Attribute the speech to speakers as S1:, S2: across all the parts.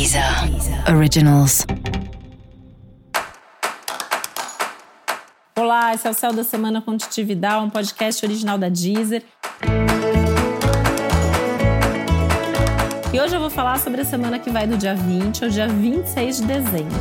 S1: Deezer Originals.
S2: Olá, esse é o Céu da Semana com Titividade, um podcast original da Deezer. E hoje eu vou falar sobre a semana que vai do dia 20 ao dia 26 de dezembro.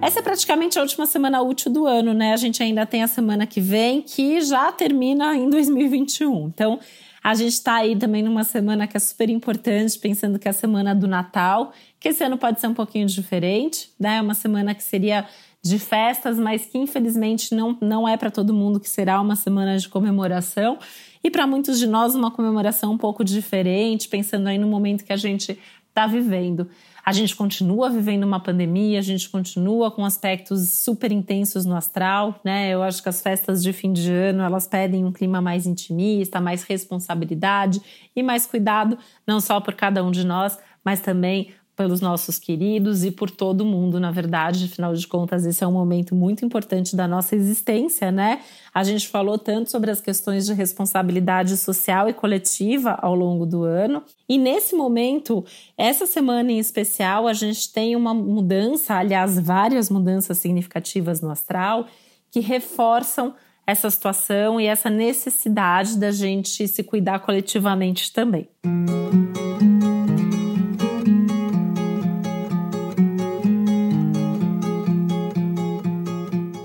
S2: Essa é praticamente a última semana útil do ano, né? A gente ainda tem a semana que vem, que já termina em 2021. Então, a gente está aí também numa semana que é super importante, pensando que é a semana do Natal, que esse ano pode ser um pouquinho diferente, né? Uma semana que seria de festas, mas que infelizmente não, não é para todo mundo que será uma semana de comemoração. E para muitos de nós, uma comemoração um pouco diferente, pensando aí no momento que a gente está vivendo. A gente continua vivendo uma pandemia, a gente continua com aspectos super intensos no astral, né? Eu acho que as festas de fim de ano, elas pedem um clima mais intimista, mais responsabilidade e mais cuidado, não só por cada um de nós, mas também pelos nossos queridos e por todo mundo, na verdade, afinal de contas, esse é um momento muito importante da nossa existência, né? A gente falou tanto sobre as questões de responsabilidade social e coletiva ao longo do ano, e nesse momento, essa semana em especial, a gente tem uma mudança, aliás, várias mudanças significativas no astral que reforçam essa situação e essa necessidade da gente se cuidar coletivamente também. Música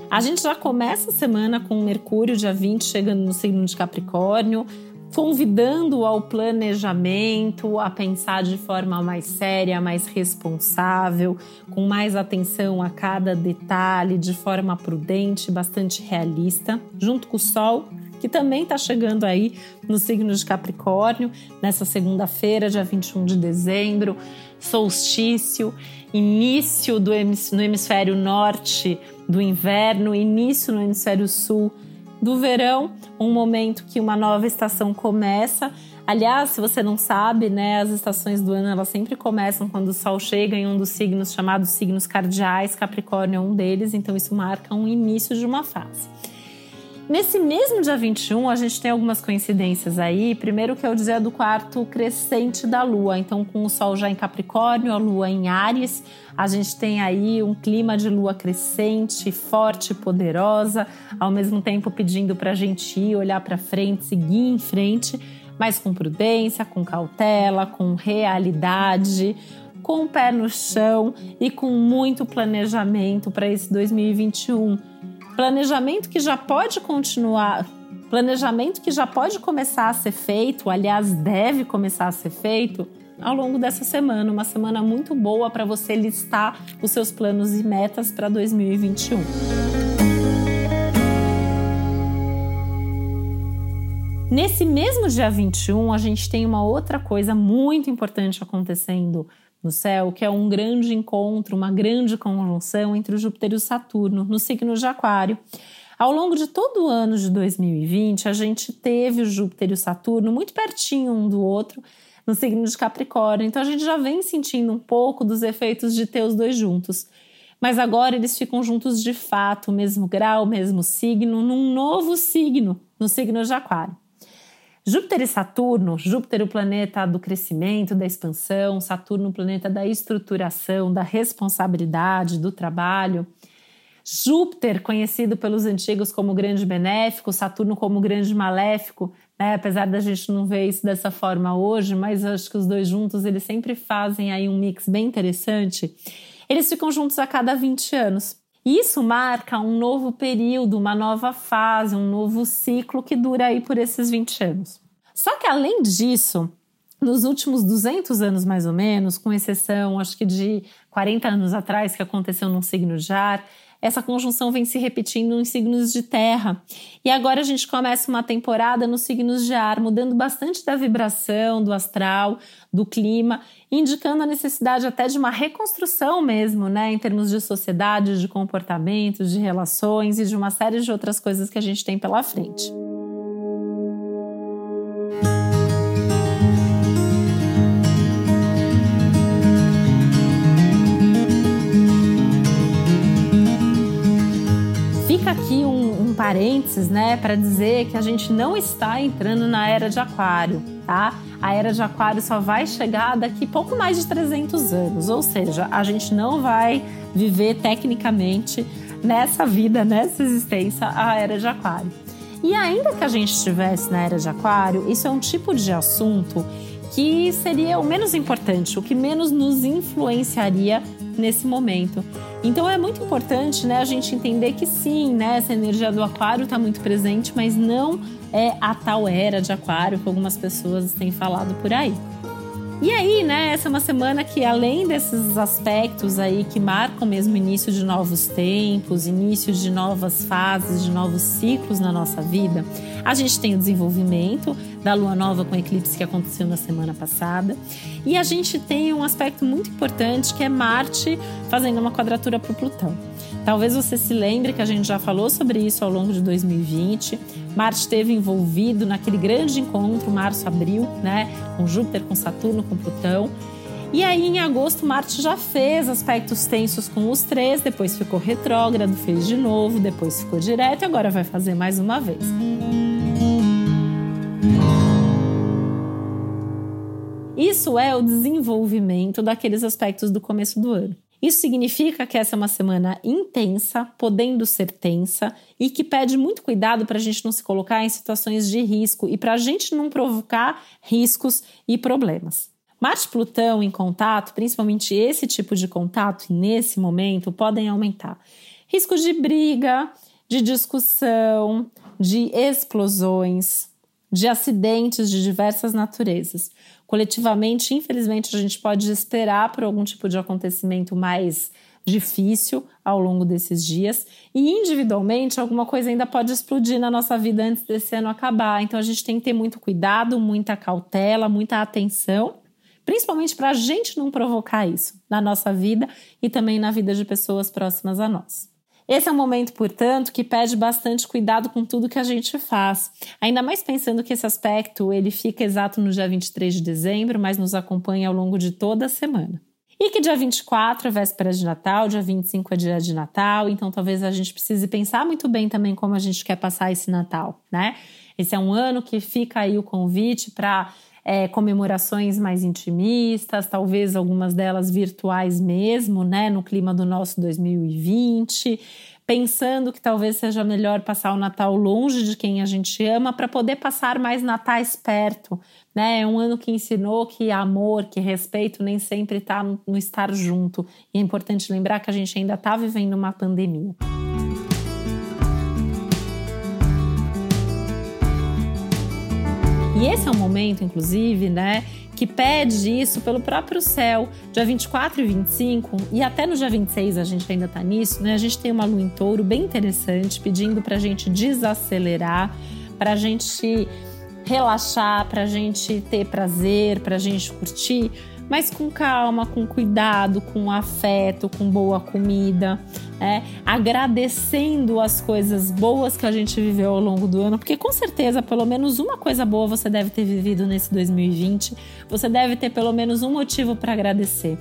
S2: A gente já começa a semana com Mercúrio, dia 20, chegando no signo de Capricórnio, convidando ao planejamento, a pensar de forma mais séria, mais responsável, com mais atenção a cada detalhe, de forma prudente, bastante realista, junto com o Sol, que também está chegando aí no signo de Capricórnio, nessa segunda-feira, dia 21 de dezembro, solstício, início do no hemisfério norte do inverno, início no hemisfério sul do verão, um momento que uma nova estação começa. Aliás, se você não sabe, né, as estações do ano elas sempre começam quando o Sol chega em um dos signos chamados signos cardeais, Capricórnio é um deles, então isso marca um início de uma fase. Nesse mesmo dia 21, a gente tem algumas coincidências aí. Primeiro, que é o dia do quarto crescente da Lua. Então, com o Sol já em Capricórnio, a Lua em Ares, a gente tem aí um clima de Lua crescente, forte, poderosa, ao mesmo tempo pedindo para a gente ir, olhar para frente, seguir em frente, mas com prudência, com cautela, com realidade com o pé no chão e com muito planejamento para esse 2021 Planejamento que já pode continuar, planejamento que já pode começar a ser feito, aliás, deve começar a ser feito ao longo dessa semana, uma semana muito boa para você listar os seus planos e metas para 2021. Nesse mesmo dia 21, a gente tem uma outra coisa muito importante acontecendo no céu, que é um grande encontro, uma grande conjunção entre o Júpiter e o Saturno, no signo de Aquário. Ao longo de todo o ano de 2020, a gente teve o Júpiter e o Saturno muito pertinho um do outro no signo de Capricórnio, então a gente já vem sentindo um pouco dos efeitos de ter os dois juntos. Mas agora eles ficam juntos de fato, mesmo grau, mesmo signo, num novo signo, no signo de Aquário. Júpiter e Saturno, Júpiter o planeta do crescimento, da expansão, Saturno o planeta da estruturação, da responsabilidade, do trabalho. Júpiter, conhecido pelos antigos como grande benéfico, Saturno como grande maléfico, né? apesar da gente não ver isso dessa forma hoje, mas acho que os dois juntos eles sempre fazem aí um mix bem interessante. Eles ficam juntos a cada 20 anos. Isso marca um novo período, uma nova fase, um novo ciclo que dura aí por esses 20 anos. Só que além disso, nos últimos 200 anos mais ou menos, com exceção acho que de 40 anos atrás que aconteceu num signo de ar, essa conjunção vem se repetindo em signos de terra. E agora a gente começa uma temporada nos signos de ar, mudando bastante da vibração, do astral, do clima, indicando a necessidade até de uma reconstrução mesmo, né, em termos de sociedade, de comportamentos, de relações e de uma série de outras coisas que a gente tem pela frente. Um, parênteses, né, para dizer que a gente não está entrando na era de Aquário. tá? A era de Aquário só vai chegar daqui pouco mais de 300 anos, ou seja, a gente não vai viver tecnicamente nessa vida, nessa existência, a era de Aquário. E ainda que a gente estivesse na era de Aquário, isso é um tipo de assunto que seria o menos importante, o que menos nos influenciaria nesse momento. Então é muito importante, né, a gente entender que sim, né, essa energia do aquário está muito presente, mas não é a tal era de aquário que algumas pessoas têm falado por aí. E aí, né, essa é uma semana que além desses aspectos aí que marcam mesmo o início de novos tempos, início de novas fases, de novos ciclos na nossa vida, a gente tem o desenvolvimento da lua nova com eclipse que aconteceu na semana passada, e a gente tem um aspecto muito importante que é Marte fazendo uma quadratura para o Plutão. Talvez você se lembre que a gente já falou sobre isso ao longo de 2020. Marte esteve envolvido naquele grande encontro, março-abril, né? Com Júpiter, com Saturno, com Plutão. E aí, em agosto, Marte já fez aspectos tensos com os três, depois ficou retrógrado, fez de novo, depois ficou direto e agora vai fazer mais uma vez. Isso é o desenvolvimento daqueles aspectos do começo do ano. Isso significa que essa é uma semana intensa, podendo ser tensa, e que pede muito cuidado para a gente não se colocar em situações de risco e para a gente não provocar riscos e problemas. Marte e Plutão em contato, principalmente esse tipo de contato, nesse momento, podem aumentar risco de briga, de discussão, de explosões, de acidentes de diversas naturezas. Coletivamente, infelizmente, a gente pode esperar por algum tipo de acontecimento mais difícil ao longo desses dias e individualmente alguma coisa ainda pode explodir na nossa vida antes desse ano acabar. Então a gente tem que ter muito cuidado, muita cautela, muita atenção, principalmente para a gente não provocar isso na nossa vida e também na vida de pessoas próximas a nós. Esse é um momento, portanto, que pede bastante cuidado com tudo que a gente faz. Ainda mais pensando que esse aspecto ele fica exato no dia 23 de dezembro, mas nos acompanha ao longo de toda a semana. E que dia 24 é véspera de Natal, dia 25 é dia de Natal, então talvez a gente precise pensar muito bem também como a gente quer passar esse Natal, né? Esse é um ano que fica aí o convite para é, comemorações mais intimistas, talvez algumas delas virtuais mesmo, né, no clima do nosso 2020, pensando que talvez seja melhor passar o Natal longe de quem a gente ama para poder passar mais natais perto, né? É um ano que ensinou que amor, que respeito nem sempre está no, estar junto. E é importante lembrar que a gente ainda está vivendo uma pandemia. E esse é um momento, inclusive, né, que pede isso pelo próprio céu. Dia 24 e 25, e até no dia 26 a gente ainda tá nisso, né? A gente tem uma lua em touro bem interessante, pedindo pra gente desacelerar, pra gente relaxar, pra gente ter prazer, pra gente curtir mas com calma, com cuidado, com afeto, com boa comida, né? agradecendo as coisas boas que a gente viveu ao longo do ano, porque com certeza pelo menos uma coisa boa você deve ter vivido nesse 2020, você deve ter pelo menos um motivo para agradecer.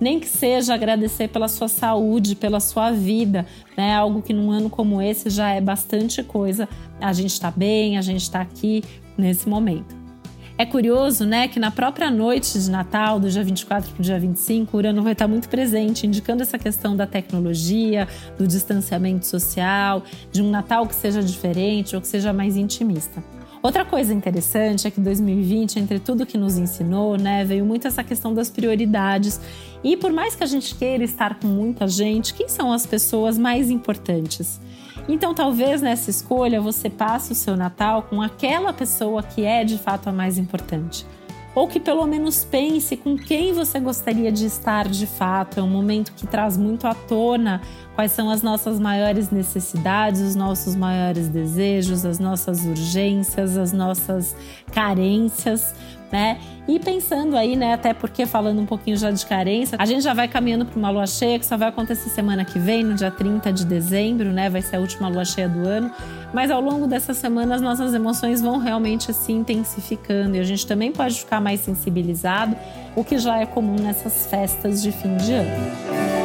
S2: Nem que seja agradecer pela sua saúde, pela sua vida, né? Algo que num ano como esse já é bastante coisa. A gente está bem, a gente está aqui nesse momento. É curioso, né, que na própria noite de Natal, do dia 24 para o dia 25, o Urano vai estar muito presente, indicando essa questão da tecnologia, do distanciamento social, de um Natal que seja diferente ou que seja mais intimista. Outra coisa interessante é que 2020, entre tudo que nos ensinou, né, veio muito essa questão das prioridades. E por mais que a gente queira estar com muita gente, quem são as pessoas mais importantes? Então, talvez nessa escolha você passe o seu Natal com aquela pessoa que é de fato a mais importante. Ou que pelo menos pense com quem você gostaria de estar de fato. É um momento que traz muito à tona quais são as nossas maiores necessidades, os nossos maiores desejos, as nossas urgências, as nossas carências, né? E pensando aí, né, até porque falando um pouquinho já de carência, a gente já vai caminhando para uma lua cheia que só vai acontecer semana que vem, no dia 30 de dezembro, né? Vai ser a última lua cheia do ano. Mas ao longo dessa semana as nossas emoções vão realmente se intensificando e a gente também pode ficar mais sensibilizado, o que já é comum nessas festas de fim de ano.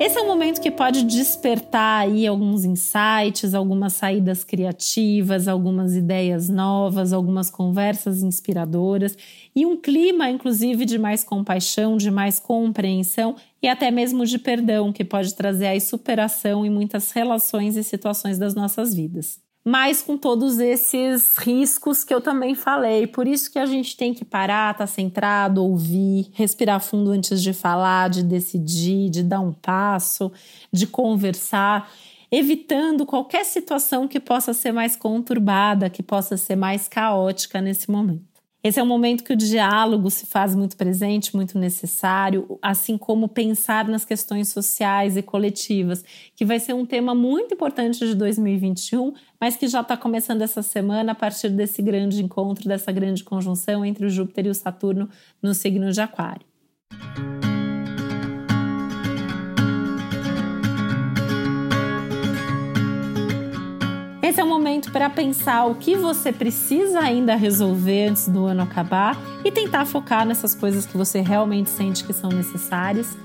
S2: Esse é um momento que pode despertar aí alguns insights, algumas saídas criativas, algumas ideias novas, algumas conversas inspiradoras e um clima, inclusive, de mais compaixão, de mais compreensão e até mesmo de perdão, que pode trazer aí superação em muitas relações e situações das nossas vidas mas com todos esses riscos que eu também falei. Por isso que a gente tem que parar, estar tá centrado, ouvir, respirar fundo antes de falar, de decidir, de dar um passo, de conversar, evitando qualquer situação que possa ser mais conturbada, que possa ser mais caótica nesse momento. Esse é um momento que o diálogo se faz muito presente, muito necessário, assim como pensar nas questões sociais e coletivas, que vai ser um tema muito importante de 2021, mas que já está começando essa semana a partir desse grande encontro, dessa grande conjunção entre o Júpiter e o Saturno no signo de Aquário. Esse é o momento para pensar o que você precisa ainda resolver antes do ano acabar e tentar focar nessas coisas que você realmente sente que são necessárias,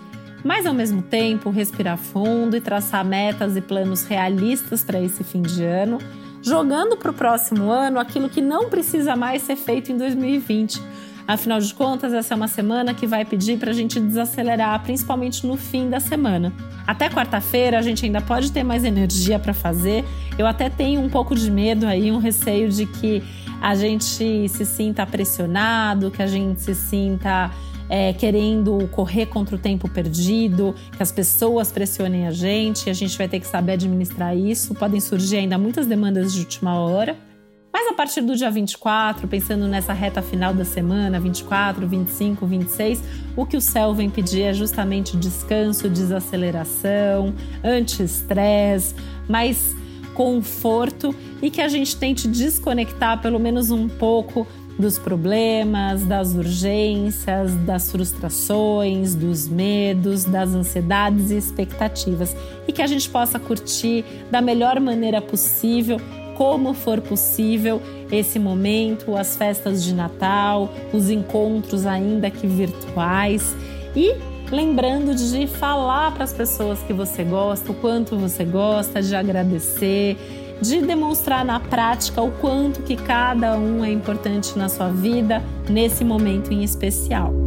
S2: mas ao mesmo tempo respirar fundo e traçar metas e planos realistas para esse fim de ano, jogando para o próximo ano aquilo que não precisa mais ser feito em 2020 Afinal de contas, essa é uma semana que vai pedir para a gente desacelerar, principalmente no fim da semana. Até quarta-feira a gente ainda pode ter mais energia para fazer. Eu até tenho um pouco de medo aí, um receio de que a gente se sinta pressionado, que a gente se sinta é, querendo correr contra o tempo perdido, que as pessoas pressionem a gente, a gente vai ter que saber administrar isso. Podem surgir ainda muitas demandas de última hora. Mas a partir do dia 24, pensando nessa reta final da semana, 24, 25, 26, o que o céu vem pedir é justamente descanso, desaceleração, anti-estresse, mais conforto e que a gente tente desconectar pelo menos um pouco dos problemas, das urgências, das frustrações, dos medos, das ansiedades e expectativas. E que a gente possa curtir da melhor maneira possível como for possível esse momento, as festas de Natal, os encontros ainda que virtuais e lembrando de falar para as pessoas que você gosta, o quanto você gosta, de agradecer, de demonstrar na prática o quanto que cada um é importante na sua vida nesse momento em especial.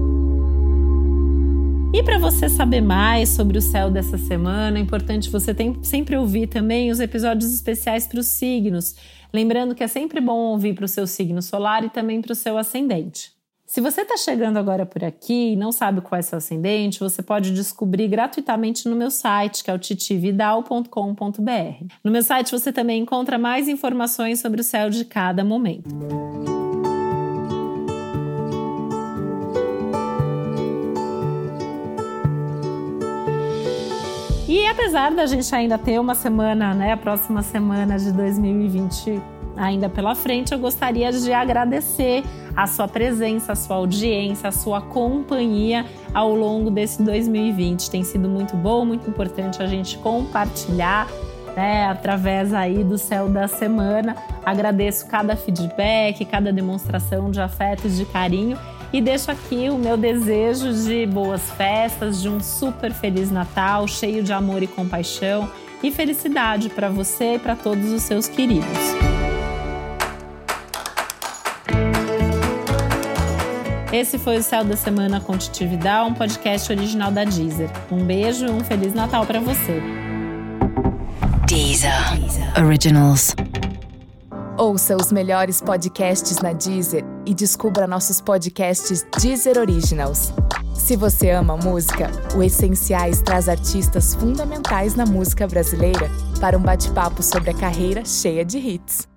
S2: E para você saber mais sobre o céu dessa semana, é importante você tem, sempre ouvir também os episódios especiais para os signos. Lembrando que é sempre bom ouvir para o seu signo solar e também para o seu ascendente. Se você está chegando agora por aqui e não sabe qual é seu ascendente, você pode descobrir gratuitamente no meu site, que é o titividal.com.br. No meu site você também encontra mais informações sobre o céu de cada momento. Apesar da gente ainda ter uma semana, né, a próxima semana de 2020 ainda pela frente, eu gostaria de agradecer a sua presença, a sua audiência, a sua companhia ao longo desse 2020. Tem sido muito bom, muito importante a gente compartilhar né, através aí do céu da semana. Agradeço cada feedback, cada demonstração de afeto e de carinho e deixo aqui o meu desejo de boas festas, de um super feliz Natal, cheio de amor e compaixão e felicidade para você e para todos os seus queridos. Esse foi o Céu da Semana com um podcast original da Deezer. Um beijo e um Feliz Natal para você.
S1: Deezer. Deezer. Originals.
S3: Ouça os melhores podcasts na Deezer e descubra nossos podcasts Deezer Originals. Se você ama música, o Essenciais traz artistas fundamentais na música brasileira para um bate-papo sobre a carreira cheia de hits.